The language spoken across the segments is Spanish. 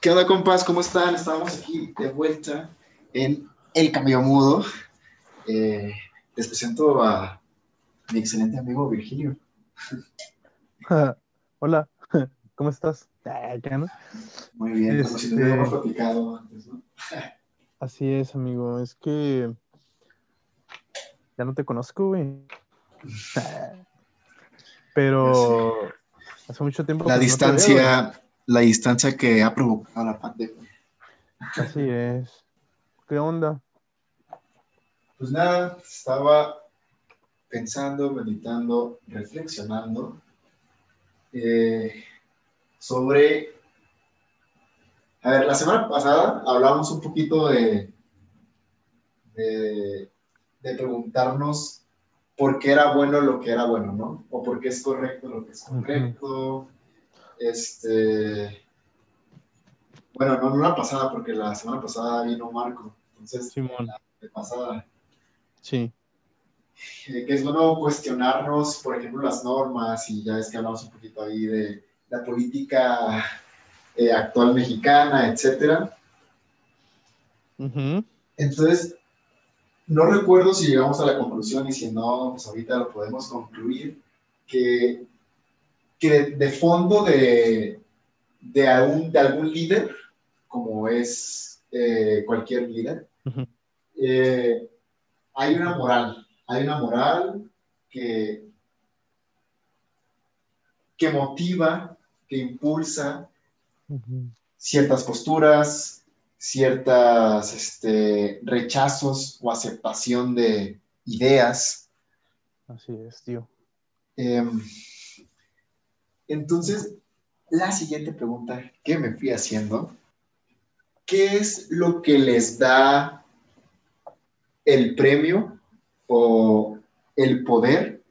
¿Qué onda, compas? ¿Cómo están? Estamos aquí de vuelta en El Cambio Mudo. Eh, les presento a mi excelente amigo Virgilio. Hola, ¿cómo estás? Muy bien, como si te este, platicado antes, ¿no? Así es, amigo. Es que ya no te conozco, güey. Pero hace mucho tiempo. La distancia, la distancia que ha provocado la pandemia. Así es. ¿Qué onda? Pues nada, estaba pensando, meditando, reflexionando eh, sobre... A ver, la semana pasada hablamos un poquito de, de, de preguntarnos por qué era bueno lo que era bueno, ¿no? O por qué es correcto lo que es correcto. Este. Bueno, no, no la pasada, porque la semana pasada vino Marco. Entonces, Simón. la pasada. Sí. Eh, que es bueno cuestionarnos, por ejemplo, las normas, y ya es que hablamos un poquito ahí de la política eh, actual mexicana, etcétera. Entonces, no recuerdo si llegamos a la conclusión y si no, pues ahorita lo podemos concluir, que que de, fondo de, de, algún, de algún líder, como es eh, cualquier líder, eh, hay una moral, hay una moral que, que motiva, que impulsa ciertas posturas, ciertas este, rechazos o aceptación de ideas. Así es, tío. Em, entonces, la siguiente pregunta que me fui haciendo, ¿qué es lo que les da el premio o el poder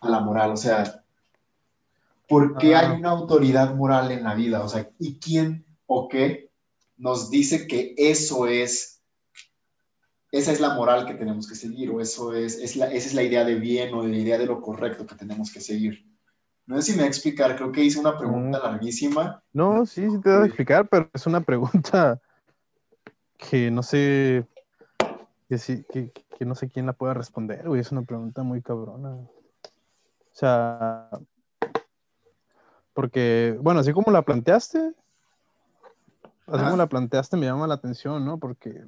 a la moral? O sea, ¿por qué hay ah. una autoridad moral en la vida? O sea, ¿y quién o qué nos dice que eso es, esa es la moral que tenemos que seguir o eso es, esa es la idea de bien o la idea de lo correcto que tenemos que seguir? No sé si me voy a explicar, creo que hice una pregunta larguísima. No, sí, sí te voy a explicar, pero es una pregunta que no sé, que, que, no sé quién la pueda responder, güey, es una pregunta muy cabrona. O sea, porque, bueno, así como la planteaste, así como la planteaste me llama la atención, ¿no? Porque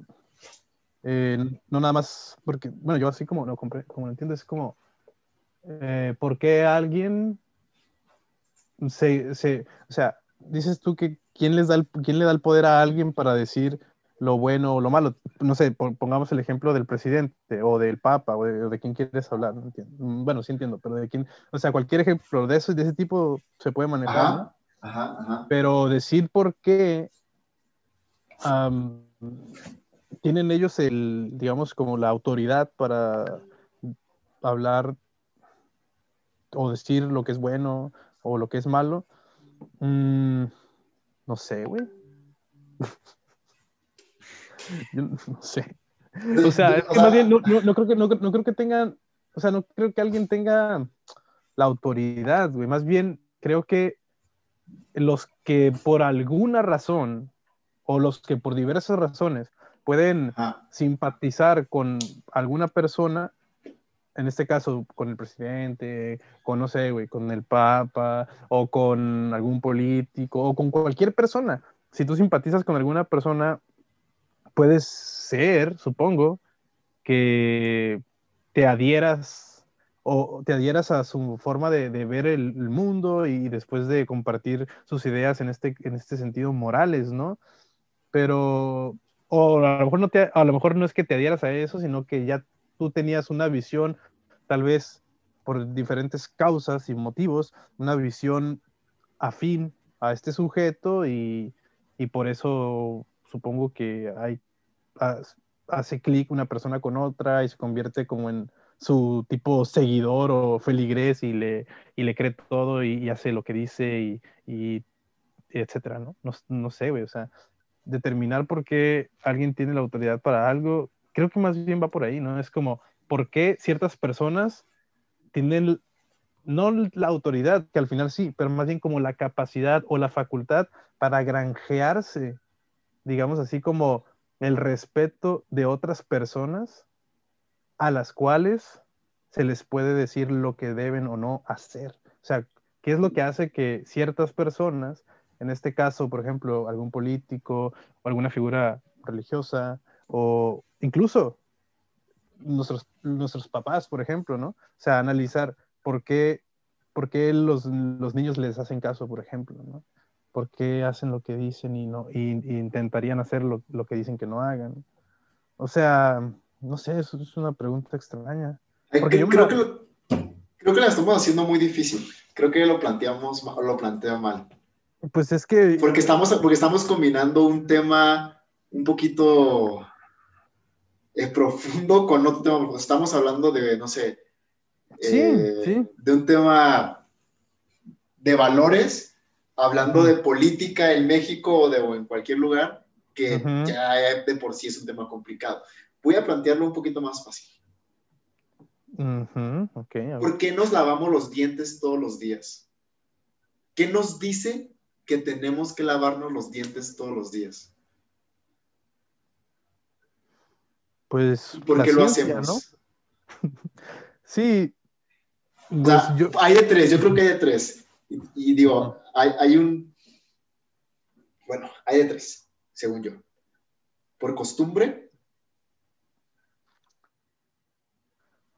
eh, no nada más, porque, bueno, yo así como lo, como lo entiendo, es como, eh, ¿por qué alguien se, se, o sea, dices tú que quién, les da el, quién le da el poder a alguien para decir lo bueno o lo malo. No sé, pongamos el ejemplo del presidente o del papa o de, quién quieres hablar. Mm, bueno, sí entiendo, pero de quién, o sea, cualquier ejemplo de eso, de ese tipo se puede manejar. Pero decir por qué tienen ellos el, digamos, como la autoridad para hablar o decir lo que es bueno o lo que es malo. Mm, no sé, güey. no sé. O sea, es que más bien no, creo que, no, creo que tengan, o sea, no creo que alguien tenga la autoridad, güey. Más bien creo que los que por alguna razón o los que por diversas razones pueden simpatizar con alguna persona en este caso con el presidente, con, no sé, güey, con el papa, o con algún político, o con cualquier persona. Si tú simpatizas con alguna persona, puedes ser, supongo, que te adhieras o te adhieras a su forma de, ver el, mundo y después de compartir sus ideas en este, en este sentido morales, ¿no? Pero, o a lo mejor no te, a lo mejor no es que te adhieras a eso, sino que ya tú tenías una visión, tal vez por diferentes causas y motivos, una visión afín a este sujeto y, por eso supongo que hay, hace clic una persona con otra y se convierte como en su tipo seguidor o feligrés y le, y le cree todo y, hace lo que dice y, y etcétera, ¿no? ¿no? No sé, güey, o sea, determinar por qué alguien tiene la autoridad para algo creo que más bien va por ahí, ¿no? Es como, ¿por qué ciertas personas tienen no la autoridad, que al final sí, pero más bien como la capacidad o la facultad para granjearse digamos así, como el respeto de otras personas a las cuales se les puede decir lo que deben o no hacer. O sea, ¿qué es lo que hace que ciertas personas, en este caso, por ejemplo, algún político o alguna figura religiosa o incluso nuestros, nuestros papás, por ejemplo, ¿no? O sea, analizar por qué, por qué los, los niños les hacen caso, por ejemplo, ¿no? ¿Por qué hacen lo que dicen y no y, intentarían hacer lo, lo, que dicen que no hagan? O sea, no sé, eso es una pregunta extraña. Porque yo creo, que creo que la estamos haciendo muy difícil. Creo que lo planteamos, lo plantea mal. Pues es que... Porque estamos, porque estamos combinando un tema un poquito eh, profundo con otro tema. Estamos hablando de, no sé, eh, de un tema de valores, hablando de política en México o, de, en cualquier lugar, que ya de por sí es un tema complicado. Voy a plantearlo un poquito más fácil. ¿Por qué nos lavamos los dientes todos los días? ¿Qué nos dice que tenemos que lavarnos los dientes todos los días? Pues. ¿Por qué lo hacemos? sí. Pues hay de tres, yo creo que hay de tres. Y, digo, hay, hay, un. Bueno, hay de tres, según yo. Por costumbre,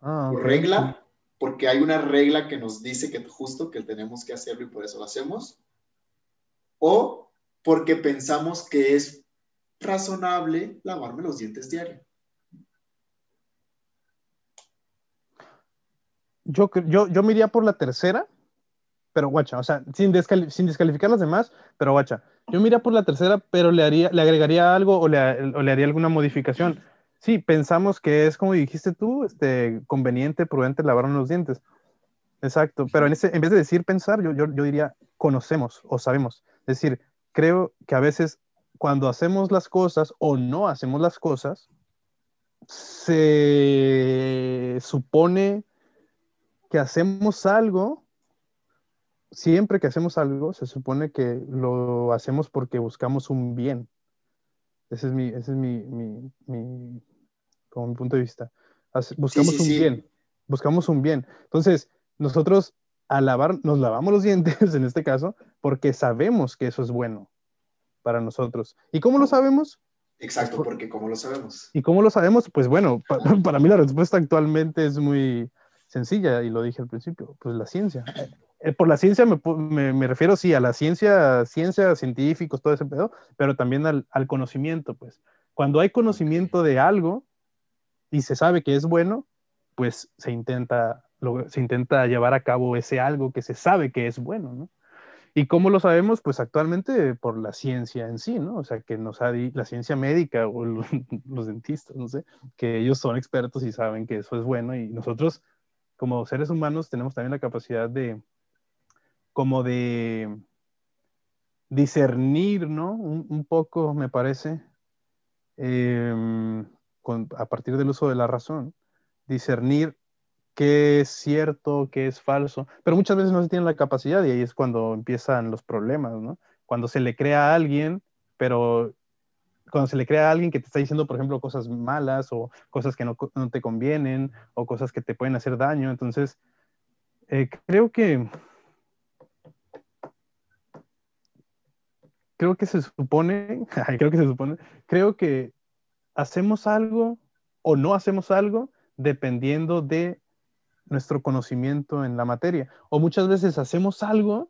Ah, regla, porque hay una regla que nos dice que justo que tenemos que hacerlo y por eso lo hacemos, o porque pensamos que es razonable lavarme los dientes diario. Yo, yo, yo me por la tercera, pero guacha, o sea, sin, sin descalificar las demás, pero guacha, yo me iría por la tercera, pero le, haría, le agregaría algo o le, o le haría alguna modificación sí, pensamos que es como dijiste tú, este, conveniente, prudente lavarnos los dientes. Exacto, pero en, ese, en vez de decir pensar, yo, yo, yo diría conocemos o sabemos. Es decir, creo que a veces cuando hacemos las cosas o no hacemos las cosas, se supone que hacemos algo, siempre que hacemos algo, se supone que lo hacemos porque buscamos un bien. Ese es mi, ese es mi, mi, mi, como mi punto de vista. Buscamos un bien, buscamos un bien. Entonces, nosotros al lavar, nos lavamos los dientes en este caso, porque sabemos que eso es bueno para nosotros. ¿Y cómo lo sabemos? Exacto, porque ¿cómo lo sabemos? ¿Y cómo lo sabemos? Pues bueno, para mí la respuesta actualmente es muy sencilla y lo dije al principio, pues la ciencia. Eh, por la ciencia me, me, refiero, sí, a la ciencia, ciencia, científicos, todo ese pedo, pero también al, al conocimiento, pues. Cuando hay conocimiento de algo, y se sabe que es bueno, pues se intenta, se intenta llevar a cabo ese algo que se sabe que es bueno, ¿no? ¿Y cómo lo sabemos? Pues actualmente por la ciencia en sí, ¿no? O sea, que nos ha la ciencia médica o los, dentistas, no sé, que ellos son expertos y saben que eso es bueno y nosotros como seres humanos tenemos también la capacidad de, como de discernir, ¿no? Un, poco, me parece, eh, a partir del uso de la razón, discernir qué es cierto, qué es falso, pero muchas veces no se tiene la capacidad y ahí es cuando empiezan los problemas, ¿no? Cuando se le crea a alguien, pero cuando se le crea a alguien que te está diciendo, por ejemplo, cosas malas o cosas que no, te convienen o cosas que te pueden hacer daño, entonces eh, creo que creo que se supone, creo que se supone, creo que hacemos algo o no hacemos algo dependiendo de nuestro conocimiento en la materia. O muchas veces hacemos algo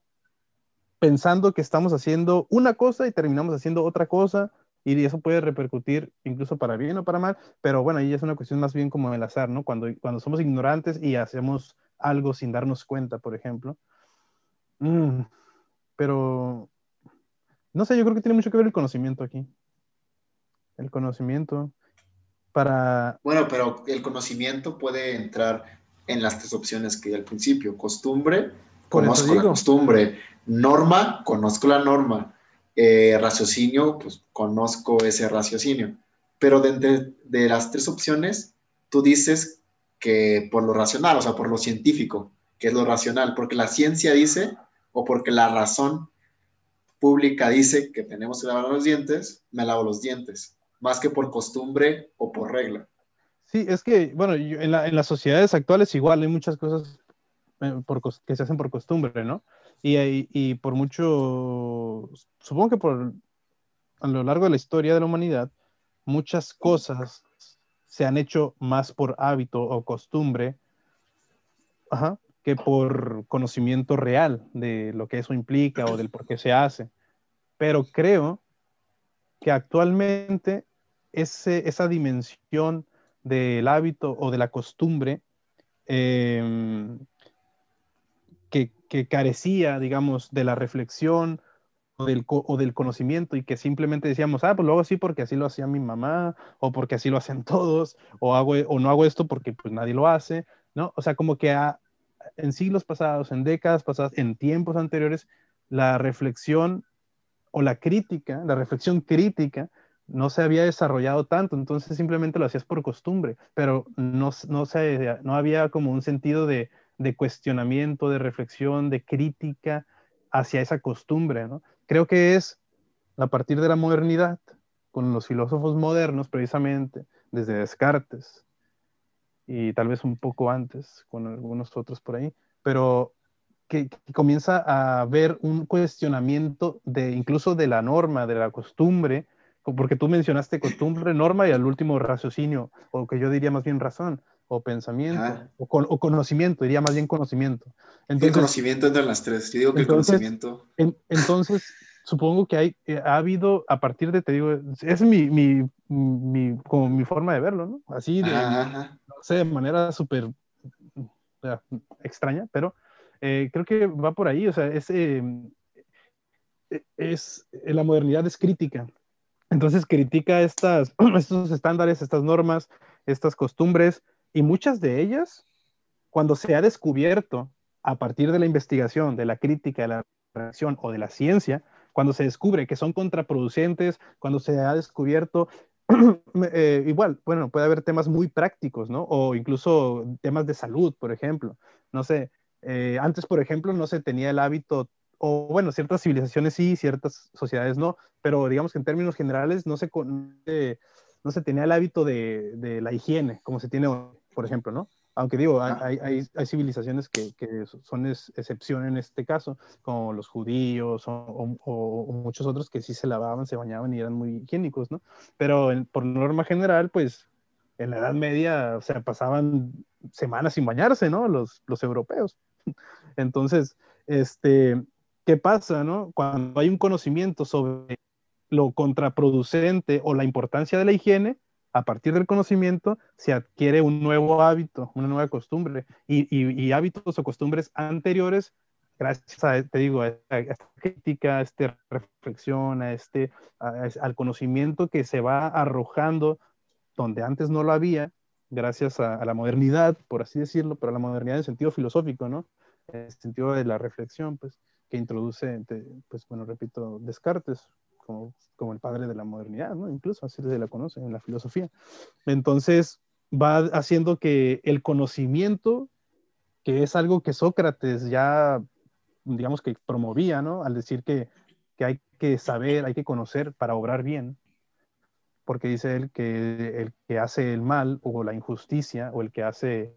pensando que estamos haciendo una cosa y terminamos haciendo otra cosa y eso puede repercutir incluso para bien o para mal, pero bueno, ahí es una cuestión más bien como el azar, ¿no? Cuando, cuando somos ignorantes y hacemos algo sin darnos cuenta, por ejemplo. Mm, pero, no sé, yo creo que tiene mucho que ver el conocimiento aquí el conocimiento para... Bueno, pero el conocimiento puede entrar en las tres opciones que di al principio. Costumbre, conozco la costumbre. Norma, conozco la norma. Eh, raciocinio, pues conozco ese raciocinio. Pero de, de las tres opciones, tú dices que por lo racional, o sea, por lo científico, que es lo racional, porque la ciencia dice, o porque la razón pública dice que tenemos que lavar los dientes, me lavo los dientes, más que por costumbre o por regla. Sí, es que, bueno, en, las sociedades actuales igual hay muchas cosas eh, que se hacen por costumbre, ¿no? Y, y, por mucho, supongo que por a lo largo de la historia de la humanidad, muchas cosas se han hecho más por hábito o costumbre que por conocimiento real de lo que eso implica o del por qué se hace. Pero creo que actualmente ese, esa dimensión del hábito o de la costumbre em, que, carecía, digamos, de la reflexión o del, conocimiento y que simplemente decíamos, ah, pues lo hago así porque así lo hacía mi mamá o porque así lo hacen todos o, hago, o no hago esto porque pues nadie lo hace, ¿no? O sea, como que en siglos pasados, en décadas pasadas, en tiempos anteriores, la reflexión o la crítica, la reflexión crítica no se había desarrollado tanto, entonces simplemente lo hacías por costumbre, pero no, no, se, no había como un sentido de, de, cuestionamiento, de reflexión, de crítica hacia esa costumbre. ¿no? Creo que es a partir de la modernidad, con los filósofos modernos precisamente, desde Descartes y tal vez un poco antes, con algunos otros por ahí, pero que, comienza a haber un cuestionamiento de incluso de la norma, de la costumbre, porque tú mencionaste costumbre, norma y al último raciocinio, o que yo diría más bien razón, o pensamiento, o, o, conocimiento, diría más bien conocimiento. Entonces, el conocimiento entre las tres, yo digo que entonces, el conocimiento... entonces, supongo que hay, eh, ha habido, a partir de, te digo, es mi, mi, mi como mi forma de verlo, ¿no? Así, de, no sé, de manera súper extraña, pero eh, creo que va por ahí, o sea, es, eh, es, la modernidad es crítica, entonces critica estas, estos estándares, estas normas, estas costumbres, y muchas de ellas, cuando se ha descubierto a partir de la investigación, de la crítica, de la reacción o de la ciencia, cuando se descubre que son contraproducentes, cuando se ha descubierto, eh, igual, bueno, puede haber temas muy prácticos, ¿no? O incluso temas de salud, por ejemplo. No sé, eh, antes, por ejemplo, no se tenía el hábito o bueno, ciertas civilizaciones sí, ciertas sociedades no, pero digamos que en términos generales no se, no se tenía el hábito de, de, la higiene como se tiene hoy, por ejemplo, ¿no? Aunque digo, hay, hay, hay civilizaciones que, que son excepción en este caso, como los judíos o, o, muchos otros que sí se lavaban, se bañaban y eran muy higiénicos, ¿no? Pero por norma general, pues en la Edad Media, o sea, pasaban semanas sin bañarse, ¿no? Los, los europeos. Entonces, este, ¿qué pasa, no? Cuando hay un conocimiento sobre lo contraproducente o la importancia de la higiene, a partir del conocimiento se adquiere un nuevo hábito, una nueva costumbre y, hábitos o costumbres anteriores, gracias a, te digo, a esta, crítica, a esta reflexión, a este, al conocimiento que se va arrojando donde antes no lo había, gracias a, a, la modernidad, por así decirlo, pero la modernidad en sentido filosófico, ¿no? En sentido de la reflexión, pues que introduce, pues bueno, repito, Descartes como, el padre de la modernidad, ¿no? Incluso así se la conoce en la filosofía. Entonces, va haciendo que el conocimiento, que es algo que Sócrates ya, digamos que promovía. Al decir que, que hay que saber, hay que conocer para obrar bien, porque dice él que el que hace el mal o la injusticia o el que hace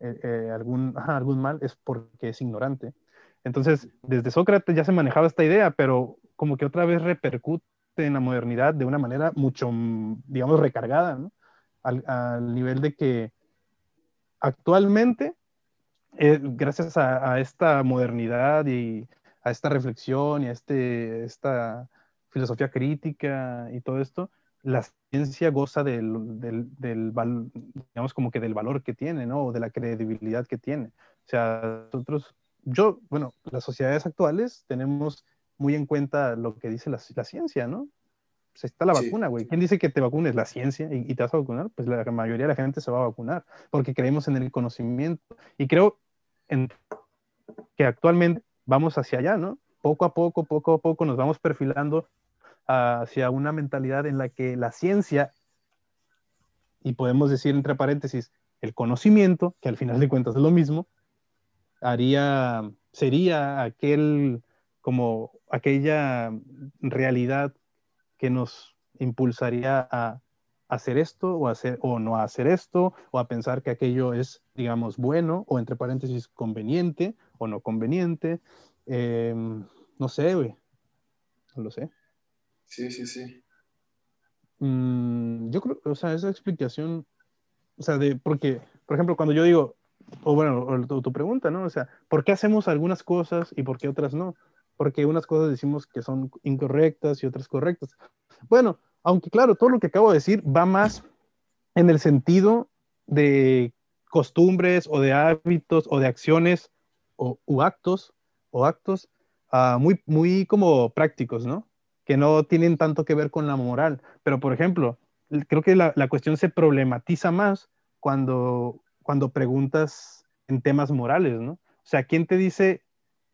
eh, eh, algún, algún mal es porque es ignorante. Entonces, desde Sócrates ya se manejaba esta idea, pero como que otra vez repercute en la modernidad de una manera mucho, digamos, recargada, al, nivel de que actualmente, eh, gracias a, esta modernidad y a esta reflexión y a este, esta filosofía crítica y todo esto, la ciencia goza del, del, del, digamos, como que del valor que tiene, ¿no? O de la credibilidad que tiene. O sea, nosotros yo, bueno, las sociedades actuales tenemos muy en cuenta lo que dice la, ciencia, ¿no? Pues está la vacuna, güey. ¿Quién dice que te vacunes? La ciencia y, te vas a vacunar. Pues la mayoría de la gente se va a vacunar porque creemos en el conocimiento. Y creo en que actualmente vamos hacia allá, ¿no? Poco a poco, poco a poco nos vamos perfilando hacia una mentalidad en la que la ciencia, y podemos decir entre paréntesis, el conocimiento, que al final de cuentas es lo mismo, haría, sería aquel como aquella realidad que nos impulsaría a hacer esto o, hacer, o no hacer esto, o a pensar que aquello es, digamos, bueno, o entre paréntesis, conveniente o no conveniente. Em, no sé, güey. No lo sé. Sí, sí, sí. Mm, yo creo, o sea, esa explicación, o sea, de, porque, por ejemplo, cuando yo digo, o bueno, tu, tu pregunta, ¿no? O sea, ¿por qué hacemos algunas cosas y por qué otras no? Porque unas cosas decimos que son incorrectas y otras correctas. Bueno, aunque claro, todo lo que acabo de decir va más en el sentido de costumbres o de hábitos o de acciones o actos o actos uh, muy, muy como prácticos, ¿no? Que no tienen tanto que ver con la moral. Pero, por ejemplo, creo que la, la cuestión se problematiza más cuando, cuando preguntas en temas morales, ¿no? O sea, ¿quién te dice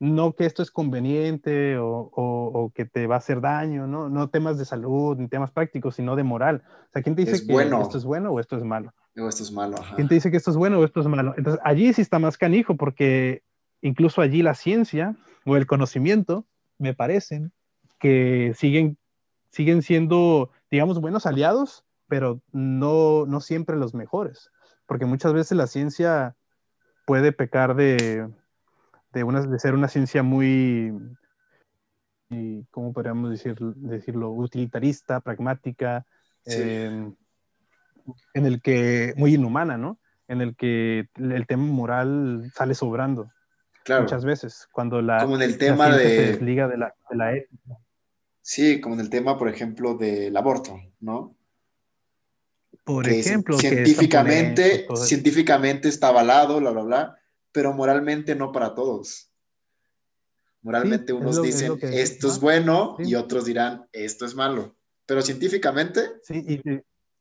no que esto es conveniente o, o, que te va a hacer daño, ¿no? No temas de salud ni temas prácticos, sino de moral. O sea, ¿quién te dice que esto es bueno o esto es malo? O esto es malo. ¿Quién te dice que esto es bueno o esto es malo? Entonces, allí sí está más canijo porque incluso allí la ciencia o el conocimiento, me parecen, que siguen, siguen siendo, digamos, buenos aliados, pero no, no siempre los mejores, porque muchas veces la ciencia puede pecar de, de, una, de ser una ciencia muy, ¿cómo podríamos decir, decirlo? Utilitarista, pragmática, em, en el que, muy inhumana, ¿no? En el que el tema moral sale sobrando. Muchas veces, cuando la, como en el tema de... se desliga de la, de la ética. Sí, como en el tema, por ejemplo, del aborto, ¿no? Por ejemplo, científicamente, científicamente está avalado, bla, bla, bla, pero moralmente no para todos. Moralmente unos dicen esto es bueno y otros dirán esto es malo, pero científicamente sí,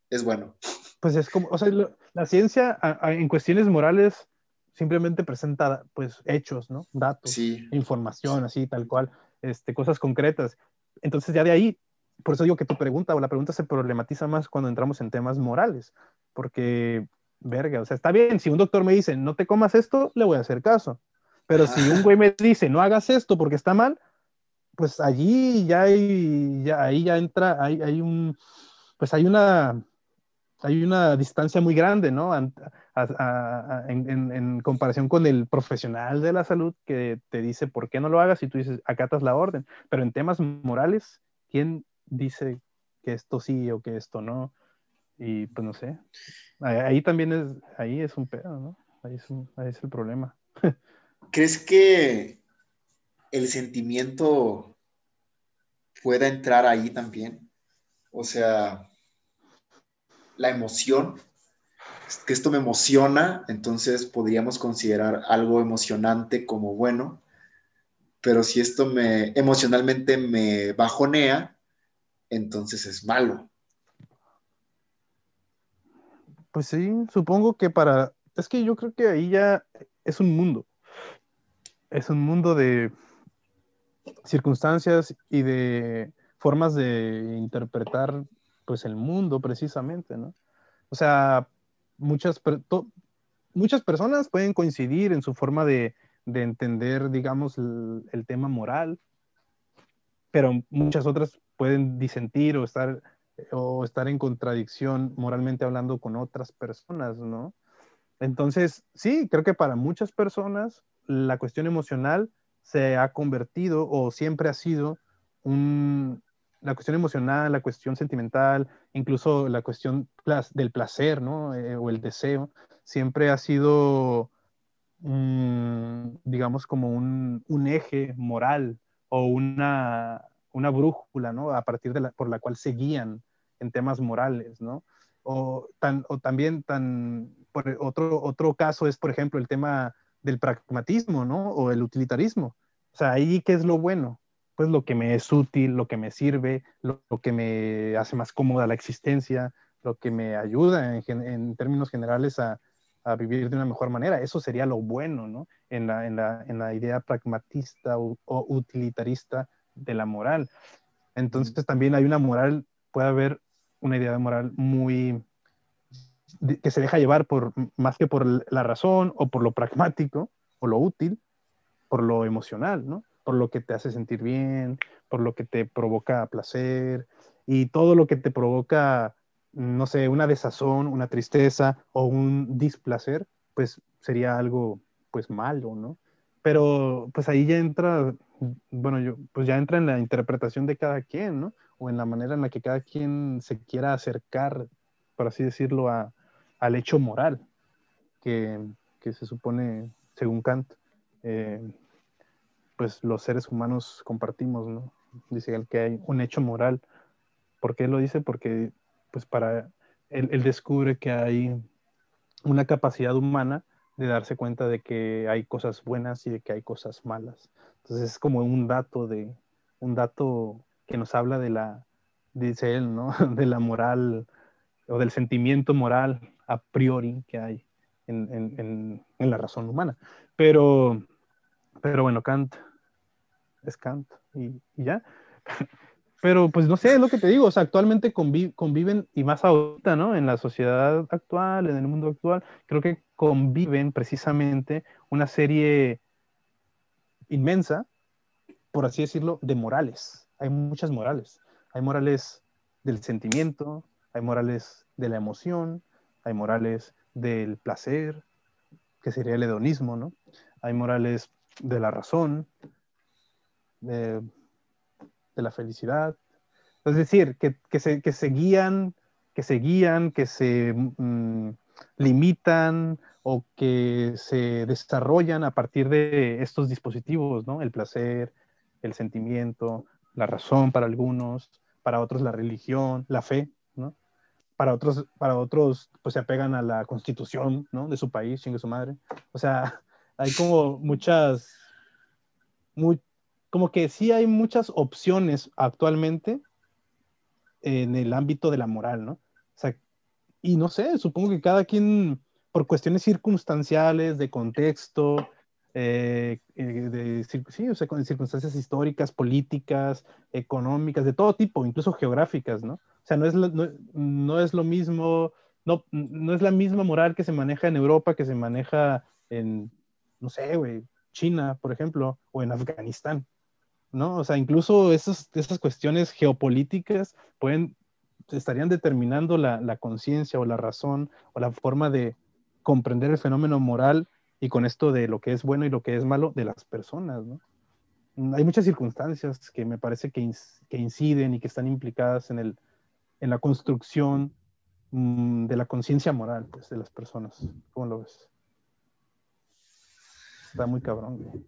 es bueno. Pues es como, o sea, la ciencia en cuestiones morales simplemente presenta pues hechos, ¿no? Datos, información, así, tal cual, este, cosas concretas. Entonces ya de ahí, por eso digo que tu pregunta o la pregunta se problematiza más cuando entramos en temas morales, porque, verga, o sea, está bien, si un doctor me dice, no te comas esto, le voy a hacer caso. Pero si un güey me dice, no hagas esto porque está mal, pues allí ya hay, ya, ahí ya entra, hay, hay un, pues hay una, hay una distancia muy grande, ¿no? en, comparación con el profesional de la salud que te dice por qué no lo hagas y tú dices, acatas la orden. Pero en temas morales, ¿quién dice que esto sí o que esto no? Y pues no sé. Ahí, también es, ahí es un pedo, ¿no? Ahí es, ahí es el problema. ¿Crees que el sentimiento pueda entrar ahí también? O sea, la emoción que esto me emociona, entonces podríamos considerar algo emocionante como bueno, pero si esto me emocionalmente me bajonea, entonces es malo. Pues sí, supongo que para, es que yo creo que ahí ya es un mundo, es un mundo de circunstancias y de formas de interpretar pues el mundo precisamente, ¿no? O sea, muchas, muchas personas pueden coincidir en su forma de, entender, digamos, el, tema moral, pero muchas otras pueden disentir o estar, o estar en contradicción moralmente hablando con otras personas, ¿no? Entonces, sí, creo que para muchas personas la cuestión emocional se ha convertido o siempre ha sido un, la cuestión emocional, la cuestión sentimental, incluso la cuestión del placer, ¿no? Eh, o el deseo, siempre ha sido, digamos, como un, eje moral o una, una, brújula, ¿no? A partir de la, por la cual se guían en temas morales, ¿no? O, tan, o también tan, por otro, otro caso es, por ejemplo, el tema del pragmatismo, ¿no? O el utilitarismo. O sea, ahí, ¿qué es lo bueno? pues lo que me es útil, lo que me sirve, lo, que me hace más cómoda la existencia, lo que me ayuda en, términos generales a, vivir de una mejor manera. Eso sería lo bueno, ¿no? En la, idea pragmatista o, utilitarista de la moral. Entonces también hay una moral, puede haber una idea de moral muy que se deja llevar por más que por la razón o por lo pragmático o lo útil, por lo emocional, ¿no? por lo que te hace sentir bien, por lo que te provoca placer y todo lo que te provoca, no sé, una desazón, una tristeza o un displacer, pues sería algo pues malo, ¿no? Pero pues ahí ya entra, bueno, yo, pues ya entra en la interpretación de cada quien, ¿no? O en la manera en la que cada quien se quiera acercar, por así decirlo, a, al hecho moral que, que se supone, según Kant, eh, pues los seres humanos compartimos, ¿no? Dice él que hay un hecho moral. ¿Por qué lo dice? Porque pues para él, él descubre que hay una capacidad humana de darse cuenta de que hay cosas buenas y de que hay cosas malas. Entonces es como un dato de un dato que nos habla de la dice él, ¿no? de la moral o del sentimiento moral a priori que hay en, la razón humana. Pero, pero bueno, Kant es Kant y, ya. Pero pues no sé, es lo que te digo, o sea, actualmente conviven, y más ahorita, ¿no? En la sociedad actual, en el mundo actual, creo que conviven precisamente una serie inmensa, por así decirlo, de morales. Hay muchas morales. Hay morales del sentimiento, hay morales de la emoción, hay morales del placer, que sería el hedonismo, ¿no? Hay morales de la razón, de, la felicidad. Es decir, que, se, que, se, guían, que se guían, que se mm, limitan o que se desarrollan a partir de estos dispositivos, ¿no? El placer, el sentimiento, la razón para algunos, para otros la religión, la fe, para otros, para otros, pues se apegan a la constitución, ¿no? De su país, chingue su madre. O sea, hay como muchas, muy, como que sí hay muchas opciones actualmente en el ámbito de la moral, ¿no? O sea, y no sé, supongo que cada quien, por cuestiones circunstanciales, de contexto, eh, eh, de, sí, o sea, con circunstancias históricas, políticas, económicas, de todo tipo, incluso geográficas, ¿no? O sea, no es, lo, no, es lo mismo, no, no es la misma moral que se maneja en Europa, que se maneja en, no sé, güey, China, por ejemplo, o en Afganistán, ¿no? O sea, incluso esas, esas cuestiones geopolíticas pueden, estarían determinando la, la conciencia o la razón o la forma de comprender el fenómeno moral y con esto de lo que es bueno y lo que es malo de las personas, ¿no? Mm, hay muchas circunstancias que me parece que, que inciden y que están implicadas en, el, en la construcción mm, de la conciencia moral pues, de las personas. ¿Cómo lo ves? Está muy cabrón, güey.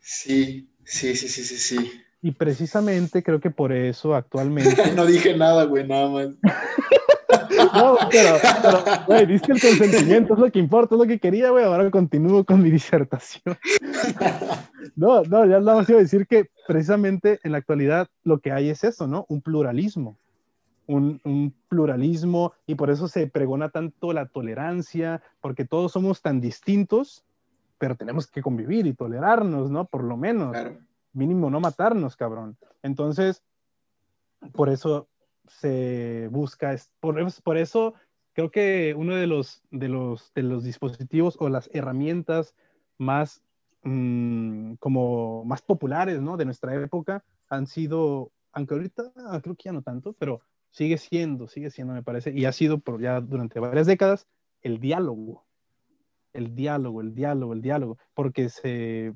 Sí, sí, sí, sí, sí, sí. Y precisamente creo que por eso actualmente... no dije nada, güey, nada más. No, pero, pero, güey, diste el consentimiento, es lo que importa, es lo que quería, güey. Ahora continúo con mi disertación. No, no, ya nada más iba a decir que precisamente en la actualidad lo que hay es eso, ¿no? Un pluralismo. Un, un, pluralismo y por eso se pregona tanto la tolerancia, porque todos somos tan distintos, pero tenemos que convivir y tolerarnos, ¿no? Por lo menos. Mínimo no matarnos, cabrón. Entonces, por eso se busca, por, por eso creo que uno de los, de, los, de los dispositivos o las herramientas más, mm, como más populares ¿no? de nuestra época han sido, aunque ahorita ah, creo que ya no tanto, pero sigue siendo, sigue siendo, me parece, y ha sido por ya durante varias décadas, el diálogo. El diálogo, el diálogo, el diálogo, porque se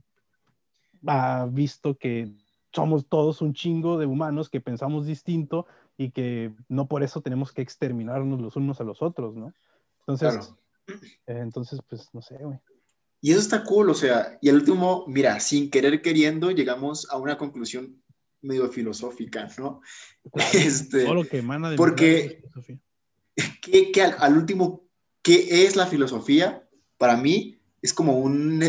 ha visto que somos todos un chingo de humanos que pensamos distinto y que no por eso tenemos que exterminarnos los unos a los otros, ¿no? Entonces, eh, entonces pues no sé, güey. Y eso está cool, o sea, y el último, mira, sin querer queriendo, llegamos a una conclusión medio filosófica, ¿no? este, todo lo que emana de porque, ¿qué, qué, al, último, ¿qué es la filosofía? Para mí es como un,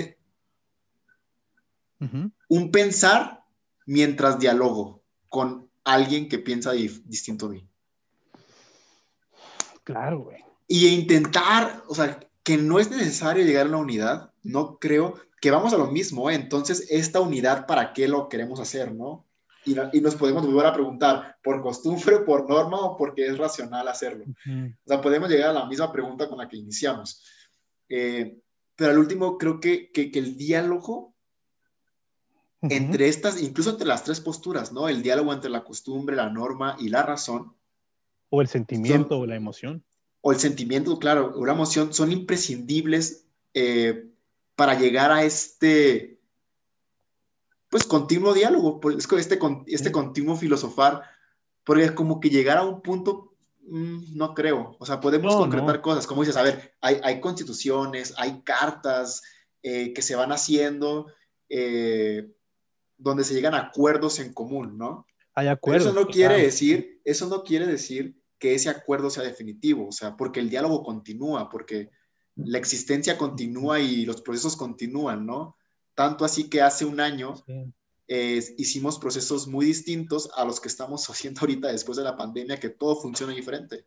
un pensar mientras dialogo con alguien que piensa distinto de mí. Claro, güey. Y intentar, o sea, que no es necesario llegar a una unidad, no creo que vamos a lo mismo, ¿eh? entonces, esta unidad, ¿para qué lo queremos hacer, no? Y, y, nos podemos volver a preguntar, ¿por costumbre, por norma o porque es racional hacerlo? O sea, podemos llegar a la misma pregunta con la que iniciamos. Eh, pero al último, creo que, que, que el diálogo entre estas, incluso entre las tres posturas, ¿no? El diálogo entre la costumbre, la norma y la razón. O el sentimiento o la emoción. O el sentimiento, claro, o la emoción son imprescindibles eh, para llegar a este, pues, continuo diálogo, este, este continuo filosofar, porque es como que llegar a un punto, mm, no creo, o sea, podemos concretar cosas, como dices, a ver, hay, hay constituciones, hay cartas eh, que se van haciendo, eh, donde se llegan a acuerdos en común, ¿no? Hay acuerdos. eso no quiere decir, eso no quiere decir que ese acuerdo sea definitivo, o sea, porque el diálogo continúa, porque la existencia continúa y los procesos continúan, ¿no? Tanto así que hace un año hicimos procesos muy distintos a los que estamos haciendo ahorita después de la pandemia, que todo funciona diferente.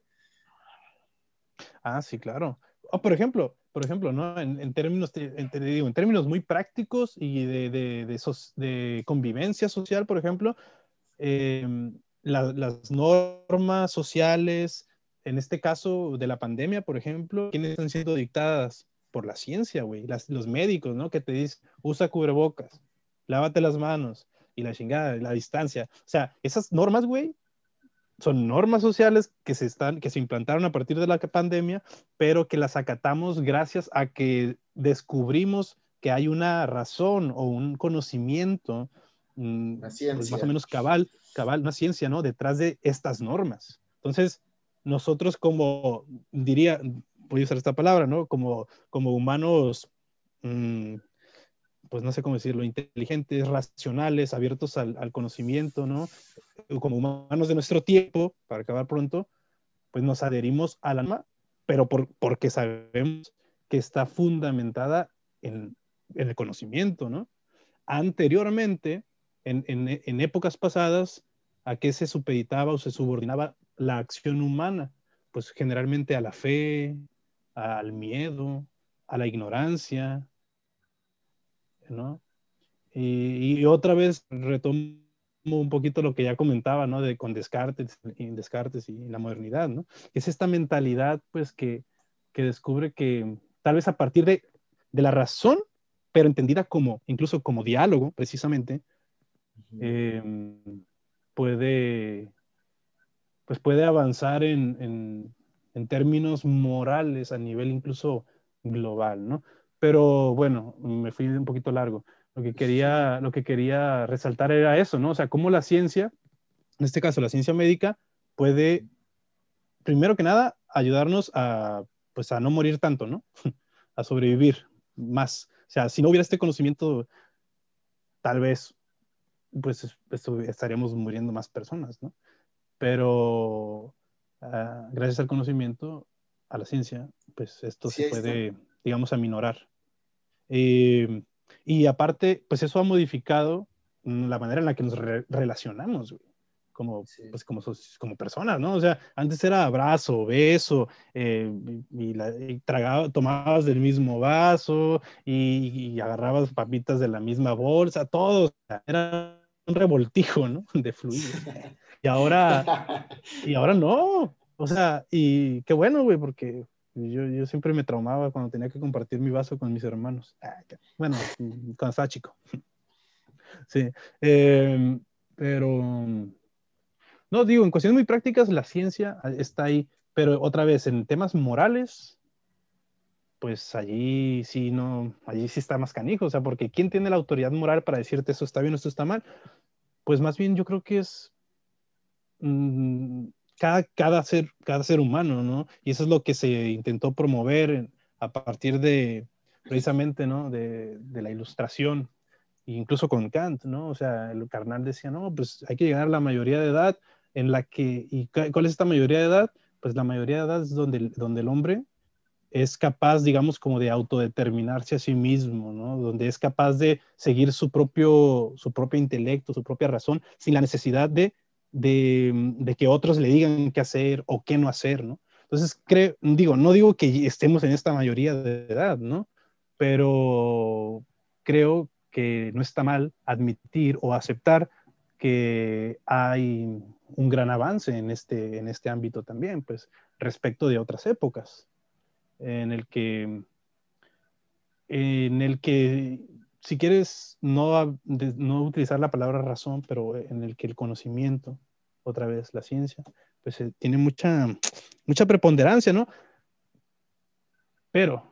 Ah, sí, claro. O por ejemplo, por ejemplo, ¿no? En, términos, digo, en términos muy prácticos y de, de, de, convivencia social, por ejemplo, em, las normas sociales, en este caso de la pandemia, por ejemplo, ¿quiénes están siendo dictadas? Por la ciencia, güey, los médicos, ¿no? Que te dicen, usa cubrebocas, lávate las manos y la chingada, la distancia. O sea, esas normas, güey, son normas sociales que se, están, que se implantaron a partir de la pandemia, pero que las acatamos gracias a que descubrimos que hay una razón o un conocimiento mm, pues, más o menos cabal, cabal, una ciencia, ¿no? Detrás de estas normas. Entonces, nosotros como, diría, voy a usar esta palabra, ¿no? Como, como humanos, mm, pues no sé cómo decirlo, inteligentes, racionales, abiertos al, conocimiento, ¿no? Como humanos de nuestro tiempo, para acabar pronto, pues nos adherimos a la pero por, porque sabemos que está fundamentada en, el conocimiento, ¿no? Anteriormente, en, en épocas pasadas, ¿a qué se supeditaba o se subordinaba la acción humana? Pues generalmente a la fe, al miedo, a la ignorancia, ¿no? Y, otra vez retomo un poquito lo que ya comentaba, ¿no? De con Descartes, y Descartes y la modernidad, ¿no? Es esta mentalidad, pues, que, que descubre que tal vez a partir de, de, la razón, pero entendida como, incluso como diálogo, precisamente, em, puede, pues puede avanzar en, en, términos morales a nivel incluso global, ¿no? Pero bueno, me fui un poquito largo. Lo que quería, lo que quería resaltar era eso, ¿no? O sea, cómo la ciencia, en este caso la ciencia médica, puede, primero que nada, ayudarnos a, pues, a no morir tanto, ¿no? a sobrevivir más. O sea, si no hubiera este conocimiento, tal vez, pues, estaríamos muriendo más personas, ¿no? pero ah, gracias al conocimiento, a la ciencia, pues esto se puede, digamos, aminorar. Eh, y aparte, pues eso ha modificado la manera en la que nos relacionamos, como, pues como, como personas, ¿no? O sea, antes era abrazo, beso, eh, y, tomabas del mismo vaso y, y, agarrabas papitas de la misma bolsa, todo, era un revoltijo, ¿no? De fluidos. Y ahora, y ahora no. O sea, y qué bueno, güey, porque yo, yo, siempre me traumaba cuando tenía que compartir mi vaso con mis hermanos. Ah, bueno, cuando estaba chico. Sí. Em, pero, no, digo, en cuestiones muy prácticas, la ciencia está ahí. Pero otra vez, en temas morales, pues allí sí no, allí sí está más canijo, o sea, porque ¿quién tiene la autoridad moral para decirte eso está bien o esto está mal? Pues más bien yo creo que es Mm, cada, cada, ser, cada ser humano, ¿no? Y eso es lo que se intentó promover a partir de, precisamente, ¿no? De, de la ilustración, incluso con Kant, ¿no? O sea, el carnal decía, no, pues hay que llegar a la mayoría de edad en la que, ¿y cuál es esta mayoría de edad? Pues la mayoría de edad es donde, donde el hombre es capaz, digamos, como de autodeterminarse a sí mismo, ¿no? Donde es capaz de seguir su propio, su propio intelecto, su propia razón, sin la necesidad de de, que otros le digan qué hacer o qué no hacer, ¿no? Entonces, creo, digo, no digo que estemos en esta mayoría de edad, ¿no? Pero creo que no está mal admitir o aceptar que hay un gran avance en este, en este ámbito también, pues respecto de otras épocas, en el que, en el que si quieres no, no utilizar la palabra razón, pero en el que el conocimiento, otra vez la ciencia, pues eh, tiene mucha, mucha preponderancia, ¿no? Pero,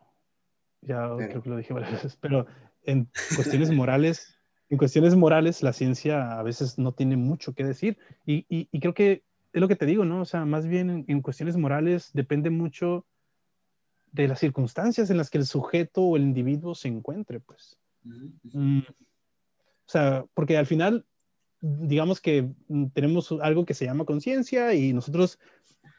ya creo que lo dije varias veces, pero en cuestiones morales, en cuestiones morales, la ciencia a veces no tiene mucho que decir. Y, y, creo que es lo que te digo, ¿no? O sea, más bien en, cuestiones morales depende mucho de las circunstancias en las que el sujeto o el individuo se encuentre, pues. Mm, o sea, porque al final, digamos que tenemos algo que se llama conciencia y nosotros,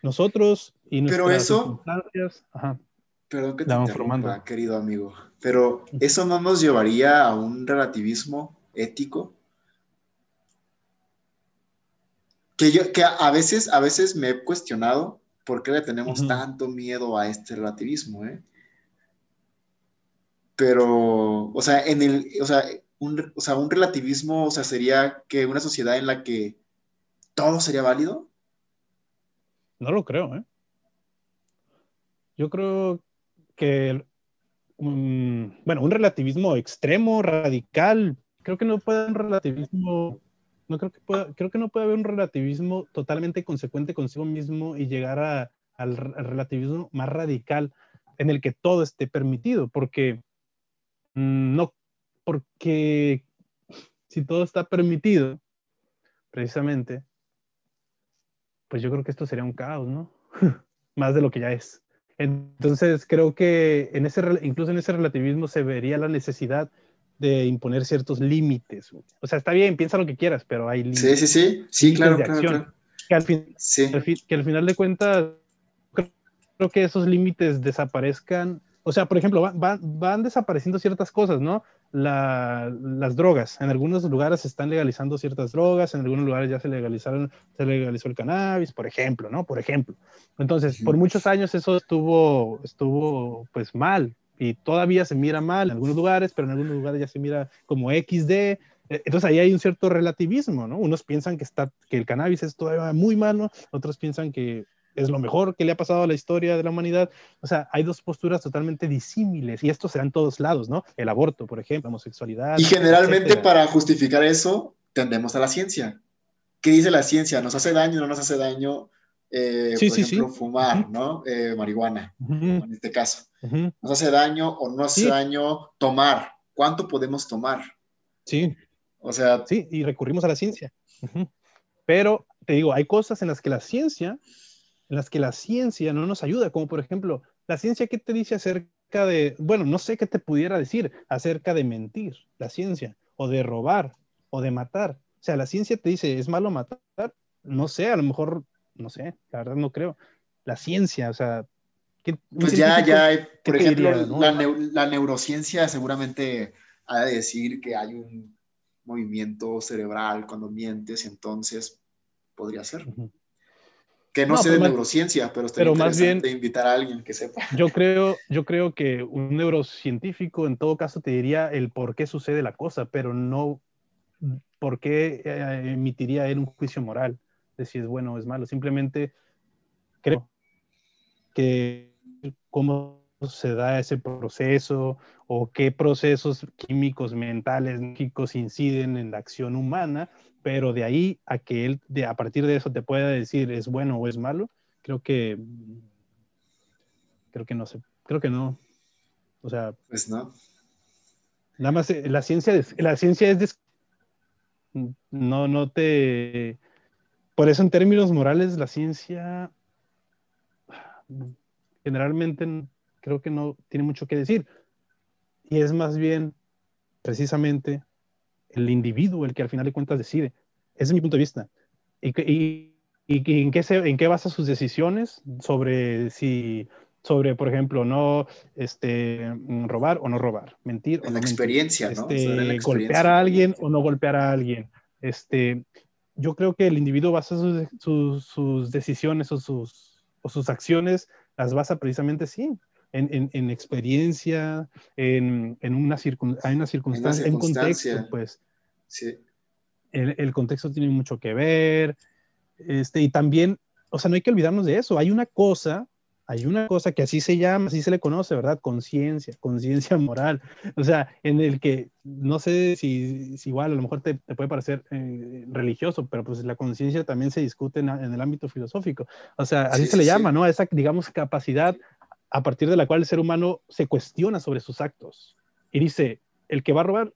nosotros y nuestras Pero eso, circunstancias, ajá. Perdón que te interrumpa, querido amigo, pero ¿eso no nos llevaría a un relativismo ético? Que yo, que a veces, a veces me he cuestionado por qué le tenemos tanto miedo a este relativismo, ¿eh? Pero, o sea, en el, o sea, un, o sea, un relativismo, o sea, sería que una sociedad en la que todo sería válido. No lo creo, ¿eh? Yo creo que, bueno, un relativismo extremo, radical, creo que no puede haber un relativismo, no creo que pueda, creo que no puede haber un relativismo totalmente consecuente consigo mismo y llegar a, al relativismo más radical en el que todo esté permitido, porque no, porque si todo está permitido, precisamente, pues yo creo que esto sería un caos, ¿no? Más de lo que ya es. Entonces, creo que en ese, incluso en ese relativismo se vería la necesidad de imponer ciertos límites. O sea, está bien, piensa lo que quieras, pero hay límites. Sí, sí, sí, sí, claro, claro, Que, al que al final de cuentas, creo que esos límites desaparezcan. O sea, por ejemplo, van desapareciendo ciertas cosas, ¿no? las drogas. En algunos lugares se están legalizando ciertas drogas, en algunos lugares ya se legalizaron, se legalizó el cannabis, por ejemplo, ¿no? Por ejemplo. Entonces, por muchos años eso estuvo, estuvo pues mal y todavía se mira mal en algunos lugares, pero en algunos lugares ya se mira como XD. E, entonces ahí hay un cierto relativismo, ¿no? Unos piensan que, está, que el cannabis es todavía muy malo, otros piensan que es lo mejor que le ha pasado a la historia de la humanidad. O sea, hay dos posturas totalmente disímiles y esto se da en todos lados, ¿no? El aborto, por ejemplo, homosexualidad. Y generalmente para justificar eso tendemos a la ciencia. ¿Qué dice la ciencia? ¿Nos hace daño o no nos hace daño? Eh, por ejemplo, fumar, ¿no? Eh, marihuana, en este caso. ¿Nos hace daño o no hace daño tomar? ¿Cuánto podemos tomar? Sí. O sea. Sí, y recurrimos a la ciencia. Pero te digo, hay cosas en las que la ciencia en las que la ciencia no nos ayuda, como por ejemplo, la ciencia que te dice acerca de, bueno, no sé qué te pudiera decir acerca de mentir, la ciencia, o de robar, o de matar. O sea, la ciencia te dice, ¿es malo matar? No sé, a lo mejor, no sé, la verdad no creo. La ciencia, o sea... pues ya, ya, por ejemplo, la, neurociencia seguramente ha de decir que hay un movimiento cerebral cuando mientes, entonces podría ser. Que no, sé de neurociencia, pero estaría pero más bien, invitar a alguien que sepa. Yo creo, yo creo que un neurocientífico en todo caso te diría el por qué sucede la cosa, pero no por qué eh, emitiría él un juicio moral de si es bueno o es malo. Simplemente creo que cómo se da ese proceso o qué procesos químicos, mentales, químicos inciden en la acción humana pero de ahí a que él, de, a partir de eso, te pueda decir es bueno o es malo, creo que, creo que no sé, creo que no. O sea, pues no. Nada más eh, la ciencia, la ciencia es, no, no te, por eso en términos morales, la ciencia generalmente creo que no tiene mucho que decir. Y es más bien, precisamente, el individuo el que al final de cuentas decide. Ese es mi punto de vista. ¿Y, y, y en, qué se, en qué basa sus decisiones sobre si, sobre, por ejemplo, no este, robar o no robar, mentir en la experiencia, ¿no? Este, golpear a alguien o no golpear a alguien. Este, yo creo que el individuo basa sus, sus, decisiones o sus, o sus acciones, las basa precisamente sí, en, en, experiencia, en, en una, hay una circunstancia, en contexto, pues. Sí. El, el, contexto tiene mucho que ver. Este, y también, o sea, no hay que olvidarnos de eso. Hay una cosa, hay una cosa que así se llama, así se le conoce, ¿verdad? Conciencia, conciencia moral. O sea, en el que no sé si, igual a lo mejor te, puede parecer eh, religioso, pero pues la conciencia también se discute en, el ámbito filosófico. O sea, así se le llama, ¿no? Esa, digamos, capacidad a partir de la cual el ser humano se cuestiona sobre sus actos. Y dice, el que va a robar,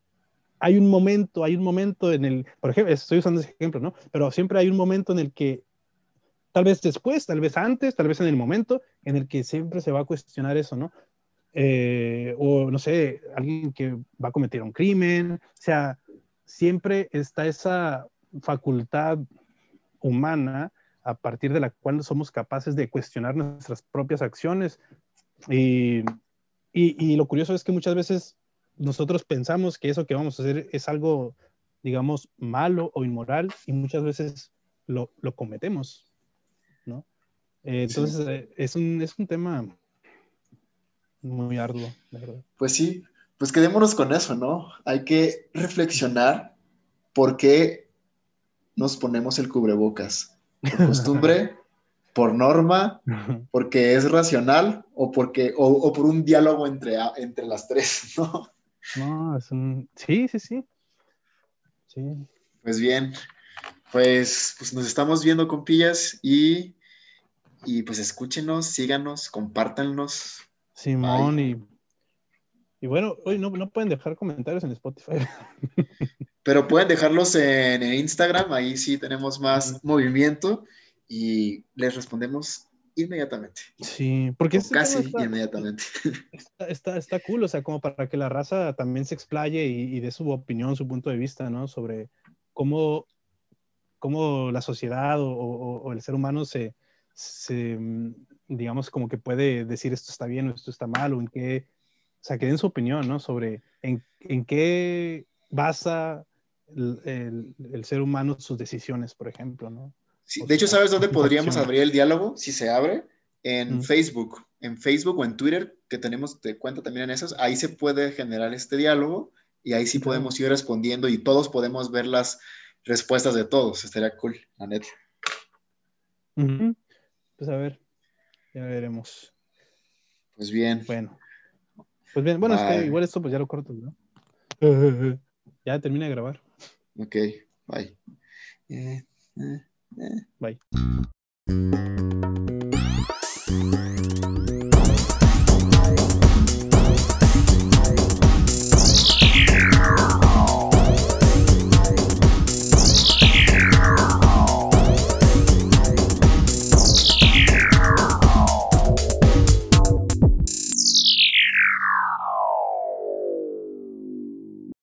hay un momento, hay un momento en el, por ejemplo, estoy usando ese ejemplo, ¿no? Pero siempre hay un momento en el que tal vez después, tal vez antes, tal vez en el momento en el que siempre se va a cuestionar eso, ¿no? Eh, o no sé, alguien que va a cometer un crimen, o sea, siempre está esa facultad humana a partir de la cual somos capaces de cuestionar nuestras propias acciones. Y, y, lo curioso es que muchas veces nosotros pensamos que eso que vamos a hacer es algo, digamos, malo o inmoral y muchas veces lo, lo cometemos. ¿no? Eh, entonces, eh, es, un, es un tema muy arduo, verdad. Pues sí, pues quedémonos con eso, ¿no? Hay que reflexionar por qué nos ponemos el cubrebocas. Por costumbre, por norma, porque es racional o, porque, o, por un diálogo entre, entre las tres, ¿no? No, es un... Sí, sí, sí. Sí. Pues bien, pues, pues nos estamos viendo, compillas, y, y pues escúchenos, síganos, compártanlos. Simón, y, y bueno, hoy no, no pueden dejar comentarios en Spotify. Pero pueden dejarlos en, Instagram, ahí sí tenemos más movimiento y les respondemos inmediatamente. Sí, porque casi inmediatamente. Está, está, cool, o sea, como para que la raza también se explaye y, y dé su opinión, su punto de vista, ¿no? Sobre cómo cómo la sociedad o, el ser humano se, mm, digamos, como que puede decir esto está bien o esto está mal, o en qué, o sea, que den su opinión, ¿no? Sobre en, en qué basa el, el, ser humano sus decisiones, por ejemplo, ¿no? Sí, de hecho, ¿sabes dónde podríamos abrir el diálogo? Si se abre, en Facebook, en Facebook o en Twitter, que tenemos de cuenta también en esos, ahí se puede generar este diálogo y ahí sí podemos ir respondiendo y todos podemos ver las, respuestas de todos. Estaría cool, la neta. Pues a ver, ya veremos. Pues bien. Bueno. Pues bien, bueno, es que igual esto pues ya lo corto, ¿no? ya termina de grabar. Ok, bye. Eh, eh. Bye.